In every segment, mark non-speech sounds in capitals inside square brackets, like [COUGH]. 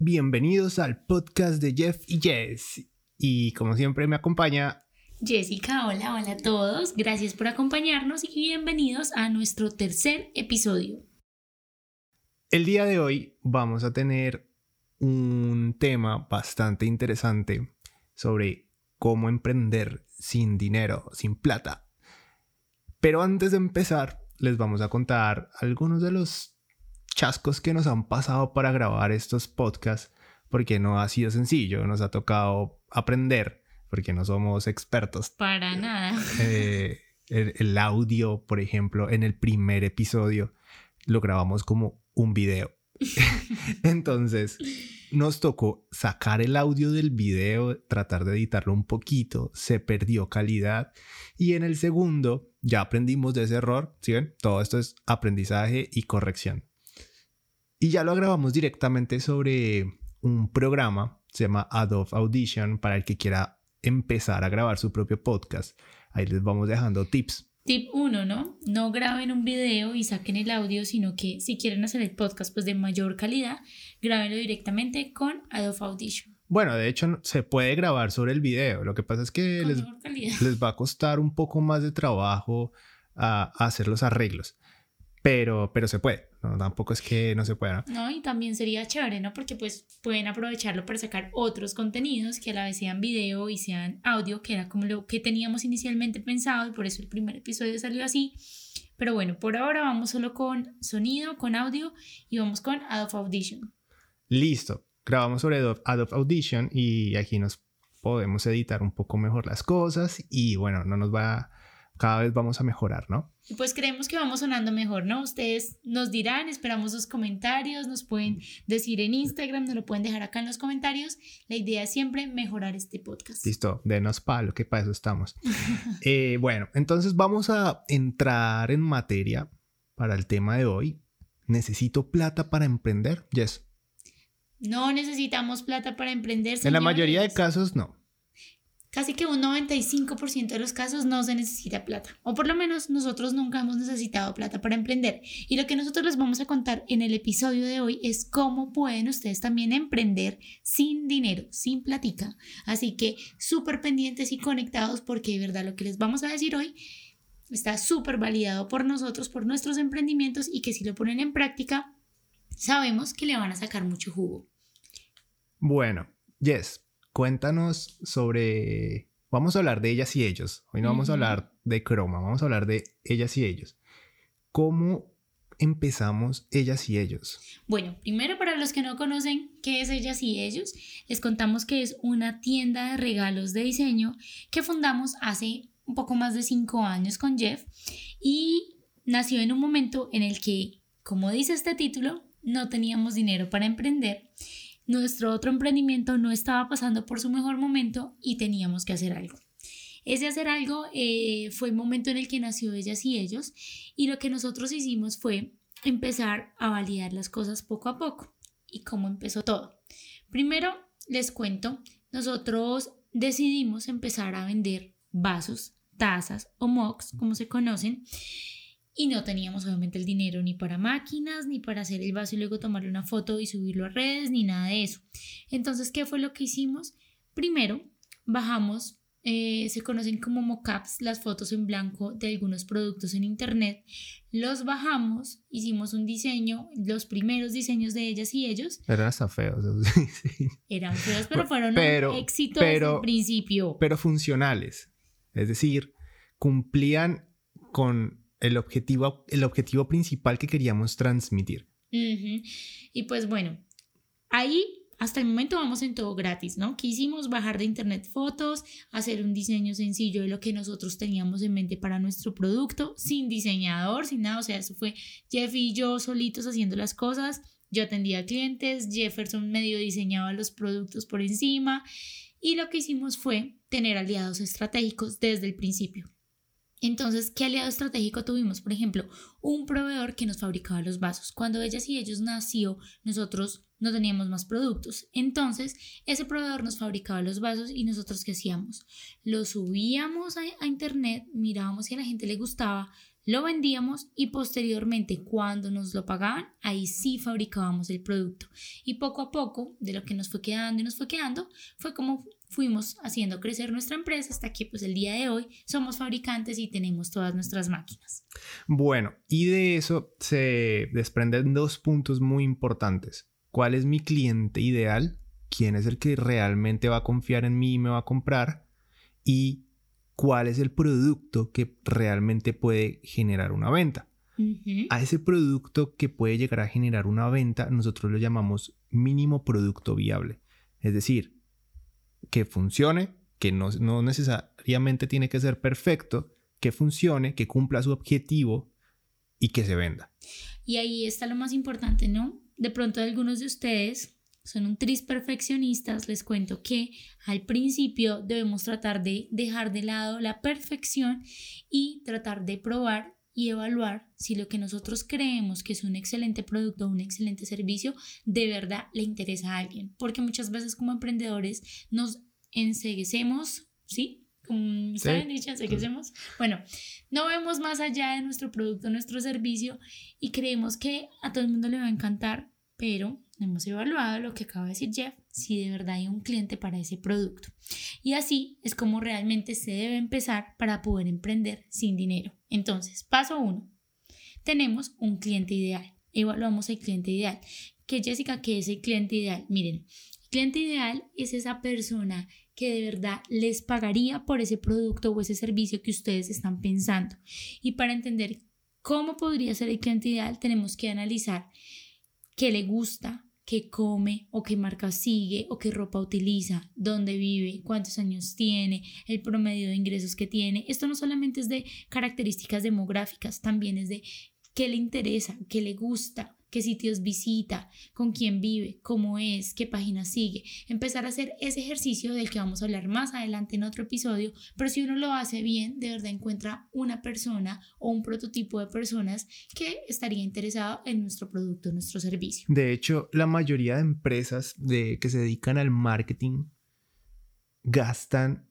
Bienvenidos al podcast de Jeff y Jess. Y como siempre me acompaña Jessica. Hola, hola a todos. Gracias por acompañarnos y bienvenidos a nuestro tercer episodio. El día de hoy vamos a tener un tema bastante interesante sobre cómo emprender sin dinero, sin plata. Pero antes de empezar, les vamos a contar algunos de los chascos que nos han pasado para grabar estos podcasts, porque no ha sido sencillo, nos ha tocado aprender, porque no somos expertos. Para nada. Eh, el, audio, por ejemplo, en el primer episodio lo grabamos como un video. [LAUGHS] Entonces, nos tocó sacar el audio del video, tratar de editarlo un poquito, se perdió calidad y en el segundo ya aprendimos de ese error, ¿sí ven? Todo esto es aprendizaje y corrección. Y ya lo grabamos directamente sobre un programa, se llama Adobe Audition, para el que quiera empezar a grabar su propio podcast. Ahí les vamos dejando tips. Tip 1, ¿no? No graben un video y saquen el audio, sino que si quieren hacer el podcast pues de mayor calidad, grábenlo directamente con Adobe Audition. Bueno, de hecho se puede grabar sobre el video. Lo que pasa es que les, les, va a costar un poco más de trabajo a hacer los arreglos pero, pero se puede, ¿no? tampoco es que no se pueda. No, y también sería chévere, ¿no? Porque pues pueden aprovecharlo para sacar otros contenidos que a la vez sean video y sean audio, que era como lo que teníamos inicialmente pensado y por eso el primer episodio salió así. Pero bueno, por ahora vamos solo con sonido, con audio y vamos con Adobe Audition. Listo, grabamos sobre Adobe Audition y aquí nos podemos editar un poco mejor las cosas y bueno, no nos va cada vez vamos a mejorar, ¿no? Pues creemos que vamos sonando mejor, ¿no? Ustedes nos dirán, esperamos sus comentarios, nos pueden decir en Instagram, nos lo pueden dejar acá en los comentarios. La idea es siempre mejorar este podcast. Listo, denos palo, que para eso estamos. [LAUGHS] Eh, bueno, entonces vamos a entrar en materia para el tema de hoy. ¿Necesito plata para emprender? Yes. No necesitamos plata para emprender. En la mayoría de casos no. Casi que un 95% de los casos no se necesita plata, o por lo menos nosotros nunca hemos necesitado plata para emprender. Y lo que nosotros les vamos a contar en el episodio de hoy es cómo pueden ustedes también emprender sin dinero, sin platica. Así que súper pendientes y conectados porque de verdad lo que les vamos a decir hoy está súper validado por nosotros, por nuestros emprendimientos y que si lo ponen en práctica, sabemos que le van a sacar mucho jugo. Bueno, yes, cuéntanos sobre... Vamos a hablar de ellas y ellos. Hoy no vamos a hablar de croma, vamos a hablar de ellas y ellos. ¿Cómo empezamos ellas y ellos? Bueno, primero para los que no conocen qué es ellas y ellos, les contamos que es una tienda de regalos de diseño que fundamos hace un poco más de cinco años con Jeff y nació en un momento en el que, como dice este título, no teníamos dinero para emprender nuestro otro emprendimiento no estaba pasando por su mejor momento y teníamos que hacer algo. Ese hacer algo eh, fue el momento en el que nació ellas y ellos y lo que nosotros hicimos fue empezar a validar las cosas poco a poco. ¿Y cómo empezó todo? Primero les cuento, nosotros decidimos empezar a vender vasos, tazas o mugs, como se conocen, y no teníamos obviamente el dinero ni para máquinas, ni para hacer el vaso y luego tomarle una foto y subirlo a redes, ni nada de eso. Entonces, ¿qué fue lo que hicimos? Primero, bajamos, eh, se conocen como mockups, las fotos en blanco de algunos productos en internet, los bajamos, hicimos un diseño, los primeros diseños de ellas y ellos. Eran hasta feos. [LAUGHS] Eran feos, pero fueron pero, desde el principio. Pero funcionales. Es decir, cumplían con el objetivo, el objetivo principal que queríamos transmitir. Y pues bueno, ahí hasta el momento vamos en todo gratis, ¿no? Quisimos bajar de internet fotos, hacer un diseño sencillo de lo que nosotros teníamos en mente para nuestro producto, sin diseñador, sin nada, o sea, eso fue Jeff y yo solitos haciendo las cosas. Yo atendía clientes, Jefferson medio diseñaba los productos por encima y lo que hicimos fue tener aliados estratégicos desde el principio. Entonces, ¿qué aliado estratégico tuvimos? Por ejemplo, un proveedor que nos fabricaba los vasos. Cuando ellas y ellos nació, nosotros no teníamos más productos. Entonces, ese proveedor nos fabricaba los vasos y nosotros qué hacíamos? Los subíamos a, internet, mirábamos si a la gente le gustaba, lo vendíamos y posteriormente cuando nos lo pagaban, ahí sí fabricábamos el producto. Y poco a poco, de lo que nos fue quedando y nos fue quedando, fue como fuimos haciendo crecer nuestra empresa hasta que pues el día de hoy somos fabricantes y tenemos todas nuestras máquinas. Bueno, y de eso se desprenden dos puntos muy importantes. ¿Cuál es mi cliente ideal? ¿Quién es el que realmente va a confiar en mí y me va a comprar? Y cuál es el producto que realmente puede generar una venta. A ese producto que puede llegar a generar una venta, nosotros lo llamamos mínimo producto viable. Es decir, que funcione, que no, no necesariamente tiene que ser perfecto, que funcione, que cumpla su objetivo y que se venda. Y ahí está lo más importante, ¿no? De pronto algunos de ustedes son un tris perfeccionistas, les cuento que al principio debemos tratar de dejar de lado la perfección y tratar de probar y evaluar si lo que nosotros creemos que es un excelente producto o un excelente servicio de verdad le interesa a alguien. Porque muchas veces como emprendedores nos enseguecemos, ¿sí? Como ¿Saben? Sí. Enseguecemos. Bueno, no vemos más allá de nuestro producto, nuestro servicio y creemos que a todo el mundo le va a encantar, pero hemos evaluado lo que acaba de decir Jeff, si de verdad hay un cliente para ese producto. Y así es como realmente se debe empezar para poder emprender sin dinero. Entonces, paso uno, tenemos un cliente ideal. Evaluamos el cliente ideal. ¿Qué Jessica, qué es el cliente ideal? Miren, el cliente ideal es esa persona que de verdad les pagaría por ese producto o ese servicio que ustedes están pensando. Y para entender cómo podría ser el cliente ideal, tenemos que analizar qué le gusta, qué come o qué marca sigue o qué ropa utiliza, dónde vive, cuántos años tiene, el promedio de ingresos que tiene. Esto no solamente es de características demográficas, también es de qué le interesa, qué le gusta, qué sitios visita, con quién vive, cómo es, qué página sigue. Empezar a hacer ese ejercicio del que vamos a hablar más adelante en otro episodio, pero si uno lo hace bien, de verdad encuentra una persona o un prototipo de personas que estaría interesado en nuestro producto, nuestro servicio. De hecho, la mayoría de empresas de, que se dedican al marketing gastan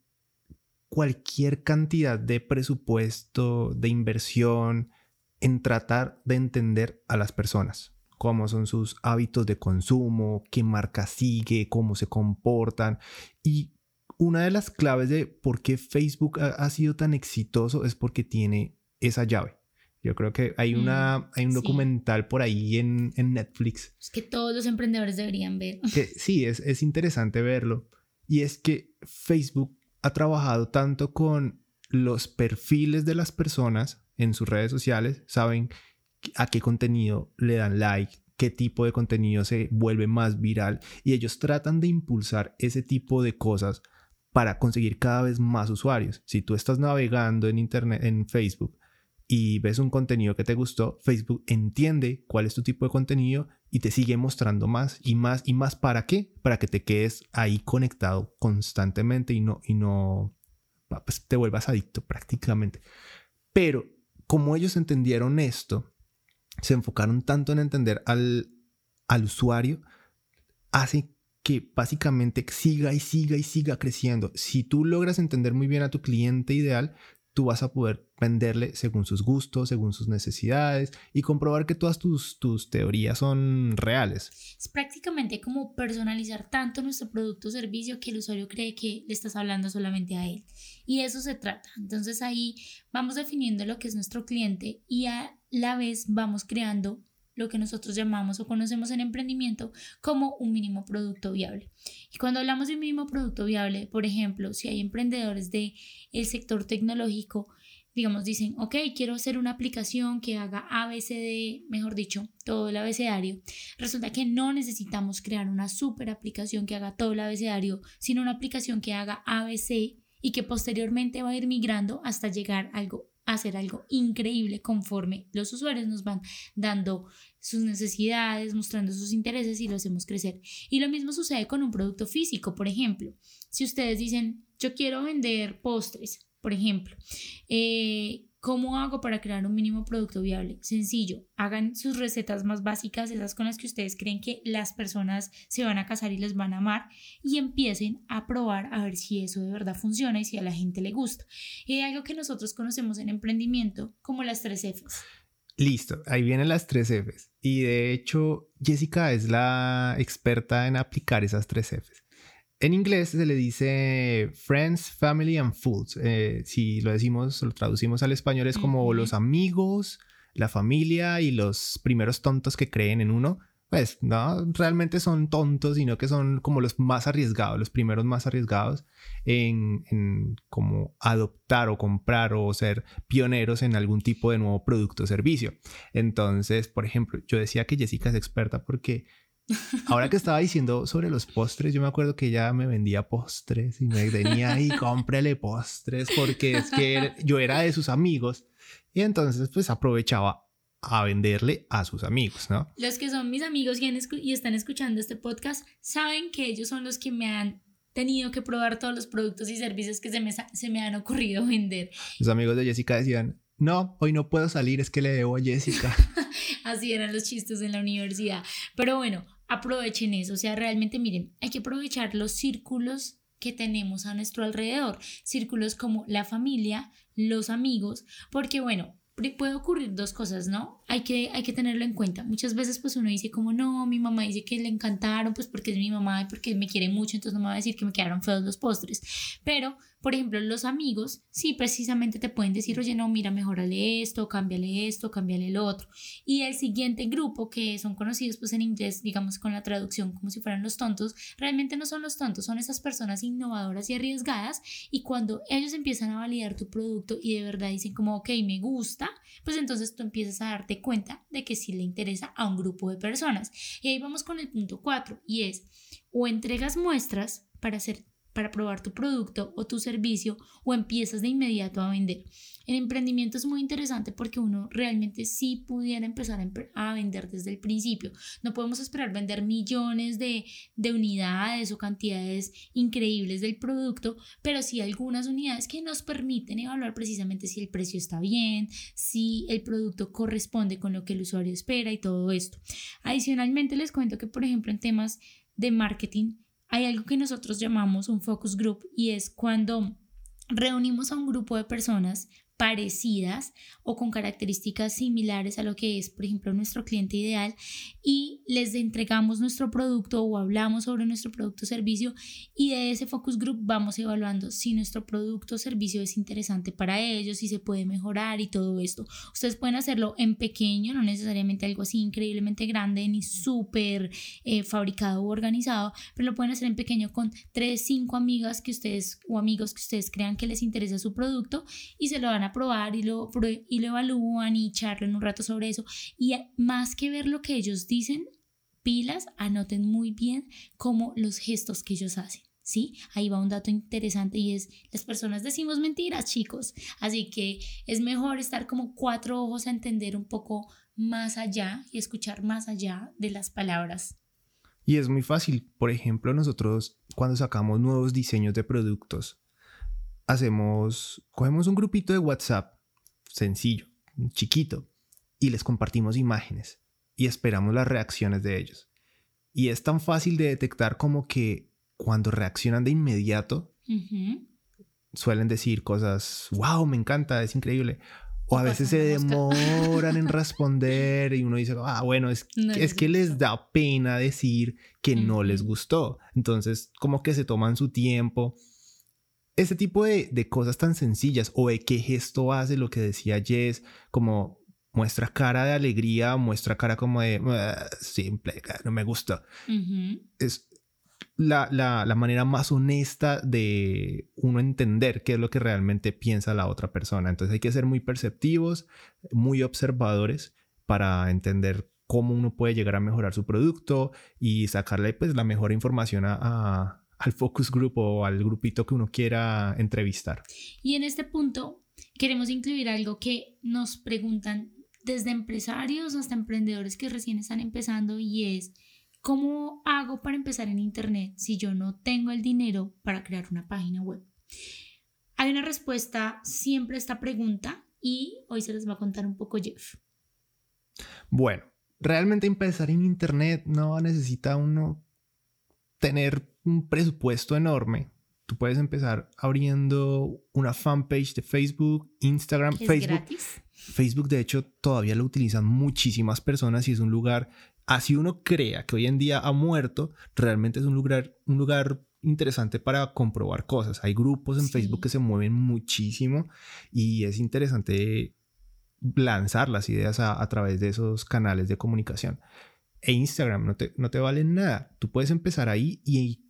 cualquier cantidad de presupuesto, de inversión, en tratar de entender a las personas, cómo son sus hábitos de consumo, qué marca sigue, cómo se comportan. Y una de las claves de por qué Facebook ha, sido tan exitoso es porque tiene esa llave. Yo creo que hay, una, mm, hay un documental por ahí en, Netflix. Es que todos los emprendedores deberían ver. [LAUGHS] Que, sí, es, es interesante verlo. Y es que Facebook ha trabajado tanto con los perfiles de las personas en sus redes sociales, saben a qué contenido le dan like, qué tipo de contenido se vuelve más viral y ellos tratan de impulsar ese tipo de cosas para conseguir cada vez más usuarios. Si tú estás navegando en internet en Facebook y ves un contenido que te gustó, Facebook entiende cuál es tu tipo de contenido y te sigue mostrando más y más y más para qué? Para que te quedes ahí conectado constantemente y no y no pues, te vuelvas adicto prácticamente. Pero como ellos entendieron esto, se enfocaron tanto en entender al, al usuario, hace que básicamente siga y siga y siga creciendo. Si tú logras entender muy bien a tu cliente ideal, tú vas a poder venderle según sus gustos, según sus necesidades y comprobar que todas tus, tus teorías son reales. Es prácticamente como personalizar tanto nuestro producto o servicio que el usuario cree que le estás hablando solamente a él. Y eso se trata. Entonces ahí vamos definiendo lo que es nuestro cliente y a la vez vamos creando lo que nosotros llamamos o conocemos en emprendimiento como un mínimo producto viable. Y cuando hablamos de un mínimo producto viable, por ejemplo, si hay emprendedores del el sector tecnológico, digamos, dicen, ok, quiero hacer una aplicación que haga ABCD, mejor dicho, todo el abecedario. Resulta que no necesitamos crear una super aplicación que haga todo el abecedario, sino una aplicación que haga ABC y que posteriormente va a ir migrando hasta llegar a algo hacer algo increíble conforme los usuarios nos van dando sus necesidades, mostrando sus intereses y lo hacemos crecer. Y lo mismo sucede con un producto físico, por ejemplo. Si ustedes dicen, yo quiero vender postres, por ejemplo, eh, ¿Cómo hago para crear un mínimo producto viable? Sencillo, hagan sus recetas más básicas, esas con las que ustedes creen que las personas se van a casar y les van a amar, y empiecen a probar a ver si eso de verdad funciona y si a la gente le gusta. Y hay algo que nosotros conocemos en emprendimiento como las tres Fs. Listo, ahí vienen las tres Fs. Y de hecho, Jessica es la experta en aplicar esas tres Fs. En inglés se le dice Friends, Family and Fools. Eh, si lo decimos, lo traducimos al español, es como los amigos, la familia y los primeros tontos que creen en uno. Pues no, realmente son tontos, sino que son como los más arriesgados, los primeros más arriesgados en, en como adoptar o comprar o ser pioneros en algún tipo de nuevo producto o servicio. Entonces, por ejemplo, yo decía que Jessica es experta porque Ahora que estaba diciendo sobre los postres, yo me acuerdo que ella me vendía postres y me venía ahí, [LAUGHS] cómprele postres, porque es que yo era de sus amigos y entonces pues aprovechaba a venderle a sus amigos, ¿no? Los que son mis amigos y, están escuchando este podcast saben que ellos son los que me han tenido que probar todos los productos y servicios que se me, se me han ocurrido vender. Los amigos de Jessica decían, no, hoy no puedo salir, es que le debo a Jessica. [LAUGHS] Así eran los chistes en la universidad. Pero bueno, aprovechen eso, o sea, realmente miren, hay que aprovechar los círculos que tenemos a nuestro alrededor, círculos como la familia, los amigos, porque bueno, puede ocurrir dos cosas, ¿no? Hay que, hay que tenerlo en cuenta. Muchas veces pues uno dice como, no, mi mamá dice que le encantaron, pues porque es mi mamá y porque me quiere mucho, entonces no me va a decir que me quedaron feos los postres. Pero por ejemplo, los amigos, sí, precisamente te pueden decir, oye, no, mira, mejorale esto, cámbiale esto, cámbiale el otro. Y el siguiente grupo, que son conocidos pues en inglés, digamos con la traducción como si fueran los tontos, realmente no son los tontos, son esas personas innovadoras y arriesgadas. Y cuando ellos empiezan a validar tu producto y de verdad dicen como, ok, me gusta, pues entonces tú empiezas a darte cuenta de que sí le interesa a un grupo de personas. Y ahí vamos con el punto 4 y es, o entregas muestras para hacer para probar tu producto o tu servicio o empiezas de inmediato a vender. El emprendimiento es muy interesante porque uno realmente sí pudiera empezar a, vender desde el principio. No podemos esperar vender millones de, de unidades o cantidades increíbles del producto, pero sí algunas unidades que nos permiten evaluar precisamente si el precio está bien, si el producto corresponde con lo que el usuario espera y todo esto. Adicionalmente les cuento que por ejemplo en temas de marketing, hay algo que nosotros llamamos un focus group y es cuando reunimos a un grupo de personas parecidas o con características similares a lo que es, por ejemplo, nuestro cliente ideal y les entregamos nuestro producto o hablamos sobre nuestro producto o servicio y de ese focus group vamos evaluando si nuestro producto o servicio es interesante para ellos, si se puede mejorar y todo esto. Ustedes pueden hacerlo en pequeño, no necesariamente algo así increíblemente grande ni súper eh, fabricado o organizado, pero lo pueden hacer en pequeño con tres, cinco amigas que ustedes o amigos que ustedes crean que les interesa su producto y se lo van a probar y lo, y lo evalúan y charlan un rato sobre eso. Y más que ver lo que ellos dicen, pilas, anoten muy bien como los gestos que ellos hacen. ¿sí? Ahí va un dato interesante y es, las personas decimos mentiras, chicos, así que es mejor estar como cuatro ojos a entender un poco más allá y escuchar más allá de las palabras. Y es muy fácil, por ejemplo, nosotros cuando sacamos nuevos diseños de productos, hacemos, cogemos un grupito de WhatsApp sencillo, chiquito, y les compartimos imágenes y esperamos las reacciones de ellos. Y es tan fácil de detectar como que cuando reaccionan de inmediato, suelen decir cosas, wow, me encanta, es increíble. O a veces se demoran en [LAUGHS] responder y uno dice, ah, bueno, es, es que les da pena decir que no les gustó. Entonces, como que se toman su tiempo ese tipo de, cosas tan sencillas o de qué gesto hace lo que decía Jess, como muestra cara de alegría, muestra cara como de ah, simple, no me gusta. Es la, la, manera más honesta de uno entender qué es lo que realmente piensa la otra persona. Entonces hay que ser muy perceptivos, muy observadores para entender cómo uno puede llegar a mejorar su producto y sacarle pues la mejor información a al focus group o al grupito que uno quiera entrevistar. Y en este punto queremos incluir algo que nos preguntan desde empresarios hasta emprendedores que recién están empezando y es, ¿cómo hago para empezar en Internet si yo no tengo el dinero para crear una página web? Hay una respuesta siempre a esta pregunta y hoy se les va a contar un poco Jeff. Bueno, realmente empezar en Internet no necesita uno tener un presupuesto enorme. Tú puedes empezar abriendo una fanpage de Facebook, Instagram, ¿Es Facebook. gratis? Facebook, de hecho, todavía lo utilizan muchísimas personas y es un lugar, así uno crea que hoy en día ha muerto, realmente es un lugar, un lugar interesante para comprobar cosas. Hay grupos en Sí. Facebook que se mueven muchísimo y es interesante lanzar las ideas a, a través de esos canales de comunicación. E Instagram no te, no te vale nada. Tú puedes empezar ahí y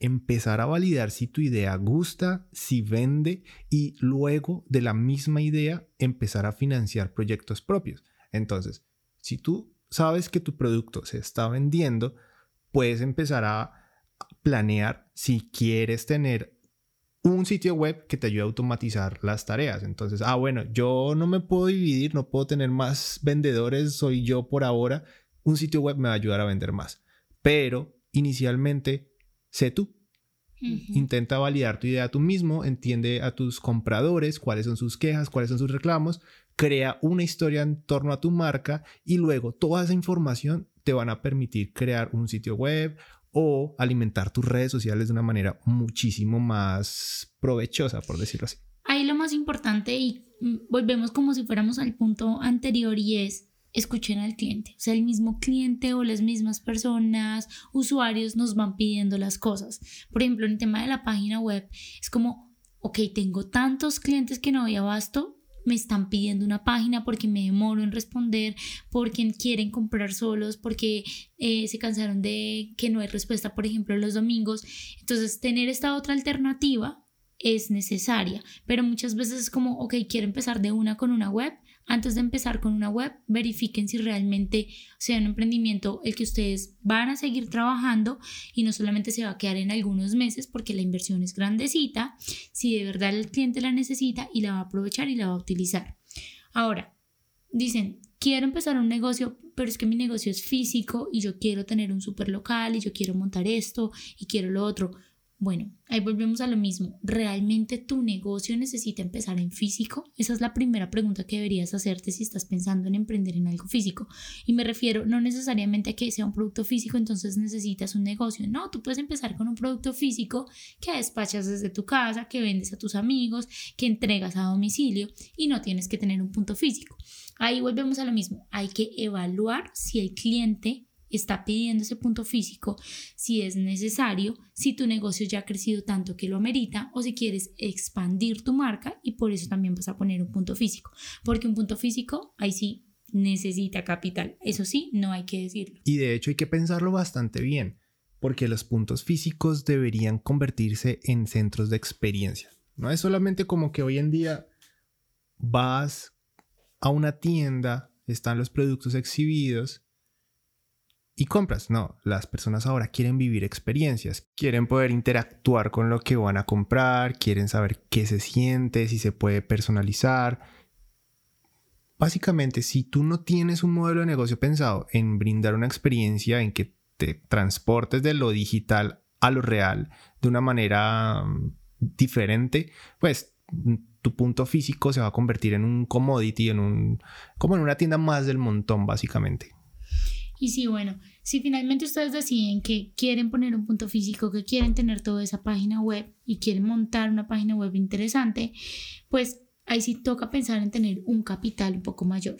empezar a validar si tu idea gusta, si vende y luego de la misma idea empezar a financiar proyectos propios. Entonces, si tú sabes que tu producto se está vendiendo, puedes empezar a planear si quieres tener un sitio web que te ayude a automatizar las tareas. Entonces, ah, bueno, yo no me puedo dividir, no puedo tener más vendedores, soy yo por ahora. Un sitio web me va a ayudar a vender más. Pero inicialmente, sé tú. Intenta validar tu idea tú mismo, entiende a tus compradores, cuáles son sus quejas, cuáles son sus reclamos, crea una historia en torno a tu marca y luego toda esa información te van a permitir crear un sitio web o alimentar tus redes sociales de una manera muchísimo más provechosa, por decirlo así. Ahí lo más importante y mm, volvemos como si fuéramos al punto anterior y es escuchen al cliente. O sea, el mismo cliente o las mismas personas, usuarios nos van pidiendo las cosas. Por ejemplo, en el tema de la página web, es como, ok, tengo tantos clientes que no doy abasto, me están pidiendo una página porque me demoro en responder, porque quieren comprar solos, porque eh, se cansaron de que no hay respuesta, por ejemplo, los domingos. Entonces, tener esta otra alternativa es necesaria, pero muchas veces es como, ok, quiero empezar de una con una web. Antes de empezar con una web, verifiquen si realmente sea un emprendimiento el que ustedes van a seguir trabajando y no solamente se va a quedar en algunos meses porque la inversión es grandecita, si de verdad el cliente la necesita y la va a aprovechar y la va a utilizar. Ahora, dicen, quiero empezar un negocio, pero es que mi negocio es físico y yo quiero tener un super local y yo quiero montar esto y quiero lo otro. Bueno, ahí volvemos a lo mismo. ¿Realmente tu negocio necesita empezar en físico? Esa es la primera pregunta que deberías hacerte si estás pensando en emprender en algo físico. Y me refiero no necesariamente a que sea un producto físico, entonces necesitas un negocio. No, tú puedes empezar con un producto físico que despachas desde tu casa, que vendes a tus amigos, que entregas a domicilio y no tienes que tener un punto físico. Ahí volvemos a lo mismo. Hay que evaluar si el cliente está pidiendo ese punto físico, si es necesario, si tu negocio ya ha crecido tanto que lo amerita o si quieres expandir tu marca y por eso también vas a poner un punto físico, porque un punto físico ahí sí necesita capital, eso sí, no hay que decirlo. Y de hecho hay que pensarlo bastante bien, porque los puntos físicos deberían convertirse en centros de experiencia. No es solamente como que hoy en día vas a una tienda, están los productos exhibidos y compras. No, las personas ahora quieren vivir experiencias, quieren poder interactuar con lo que van a comprar, quieren saber qué se siente, si se puede personalizar. Básicamente, si tú no tienes un modelo de negocio pensado en brindar una experiencia en que te transportes de lo digital a lo real de una manera um, diferente, pues tu punto físico se va a convertir en un commodity, en un como en una tienda más del montón, básicamente. Y sí, bueno, si finalmente ustedes deciden que quieren poner un punto físico, que quieren tener toda esa página web y quieren montar una página web interesante, pues ahí sí toca pensar en tener un capital un poco mayor.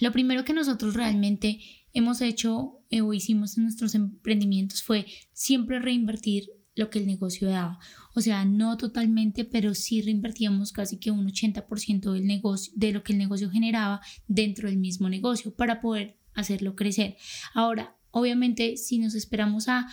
Lo primero que nosotros realmente hemos hecho eh, o hicimos en nuestros emprendimientos fue siempre reinvertir lo que el negocio daba. O sea, no totalmente, pero sí reinvertíamos casi que un 80% del negocio, de lo que el negocio generaba dentro del mismo negocio para poder hacerlo crecer. Ahora, obviamente, si nos esperamos a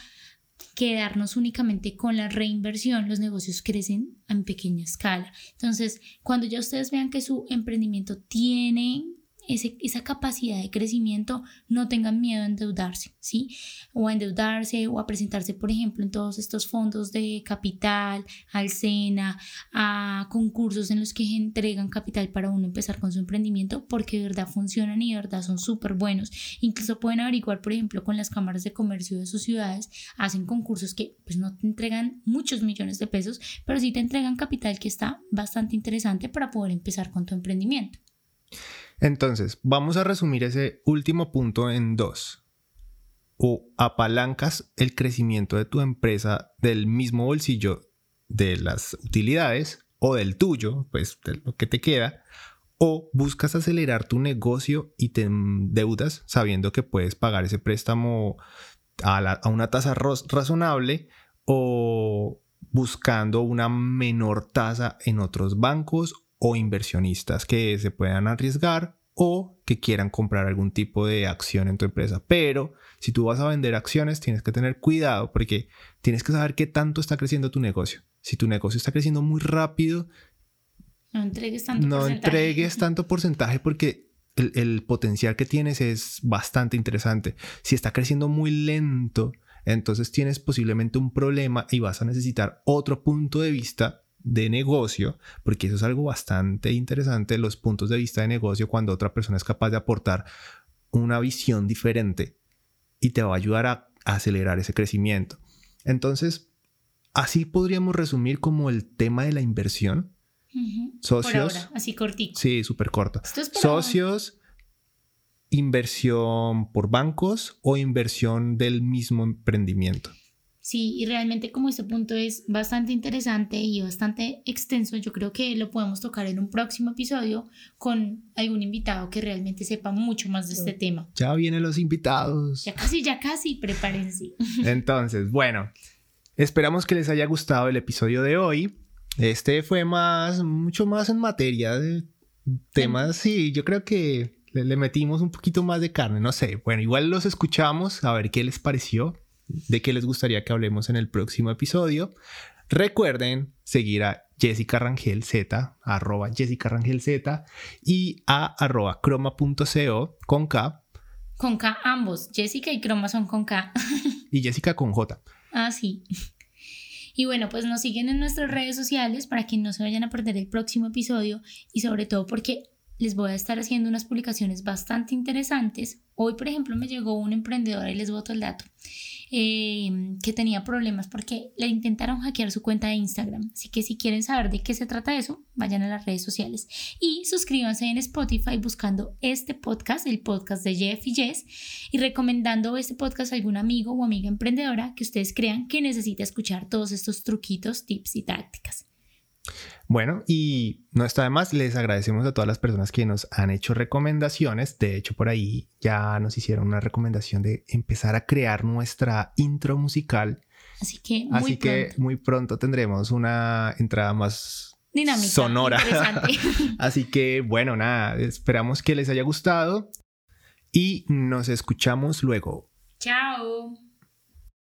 quedarnos únicamente con la reinversión, los negocios crecen en pequeña escala. Entonces, cuando ya ustedes vean que su emprendimiento tiene esa capacidad de crecimiento, no tengan miedo a endeudarse, ¿sí? O a endeudarse o a presentarse, por ejemplo, en todos estos fondos de capital, al SENA, a concursos en los que entregan capital para uno empezar con su emprendimiento, porque de verdad funcionan y de verdad son súper buenos. Incluso pueden averiguar, por ejemplo, con las cámaras de comercio de sus ciudades, hacen concursos que pues no te entregan muchos millones de pesos, pero sí te entregan capital que está bastante interesante para poder empezar con tu emprendimiento. Entonces, vamos a resumir ese último punto en dos. O apalancas el crecimiento de tu empresa del mismo bolsillo de las utilidades o del tuyo, pues de lo que te queda, o buscas acelerar tu negocio y te endeudas sabiendo que puedes pagar ese préstamo a, una tasa razonable o buscando una menor tasa en otros bancos o inversionistas que se puedan arriesgar o que quieran comprar algún tipo de acción en tu empresa. Pero si tú vas a vender acciones, tienes que tener cuidado porque tienes que saber qué tanto está creciendo tu negocio. Si tu negocio está creciendo muy rápido, no entregues tanto no porcentaje. entregues [LAUGHS] tanto porcentaje porque el, el potencial que tienes es bastante interesante. Si está creciendo muy lento, entonces tienes posiblemente un problema y vas a necesitar otro punto de vista de negocio, porque eso es algo bastante interesante, los puntos de vista de negocio cuando otra persona es capaz de aportar una visión diferente y te va a ayudar a, acelerar ese crecimiento. Entonces, así podríamos resumir como el tema de la inversión. Socios. así cortito. Sí, súper corto. Socios, inversión por bancos o inversión del mismo emprendimiento. Sí, y realmente como este punto es bastante interesante y bastante extenso, yo creo que lo podemos tocar en un próximo episodio con algún invitado que realmente sepa mucho más de este tema. Ya vienen los invitados. Ya casi, ya casi, prepárense. [LAUGHS] Entonces, bueno, esperamos que les haya gustado el episodio de hoy. Este fue más, mucho más en materia de temas, sí, yo creo que le, le metimos un poquito más de carne, no sé. Bueno, igual los escuchamos, a ver qué les pareció de qué les gustaría que hablemos en el próximo episodio. Recuerden seguir a Jessica Rangel Z, arroba Jessica Rangel Z y a arroba croma.co con K. Con K ambos, Jessica y Croma son con K. [LAUGHS] y Jessica con J. Ah, sí. Y bueno, pues nos siguen en nuestras redes sociales para que no se vayan a perder el próximo episodio y sobre todo porque les voy a estar haciendo unas publicaciones bastante interesantes. Hoy, por ejemplo, me llegó un emprendedor y les voto el dato. Em, que tenía problemas porque le intentaron hackear su cuenta de Instagram. Así que si quieren saber de qué se trata eso, vayan a las redes sociales y suscríbanse en Spotify buscando este podcast, el podcast de Jeff y Jess, y recomendando este podcast a algún amigo o amiga emprendedora que ustedes crean que necesita escuchar todos estos truquitos, tips y tácticas. Bueno, y no está de más, les agradecemos a todas las personas que nos han hecho recomendaciones. De hecho, por ahí ya nos hicieron una recomendación de empezar a crear nuestra intro musical. Así que muy, Así que muy pronto tendremos una entrada más dinámica, sonora. [LAUGHS] Así que bueno, nada, esperamos que les haya gustado y nos escuchamos luego. Chao.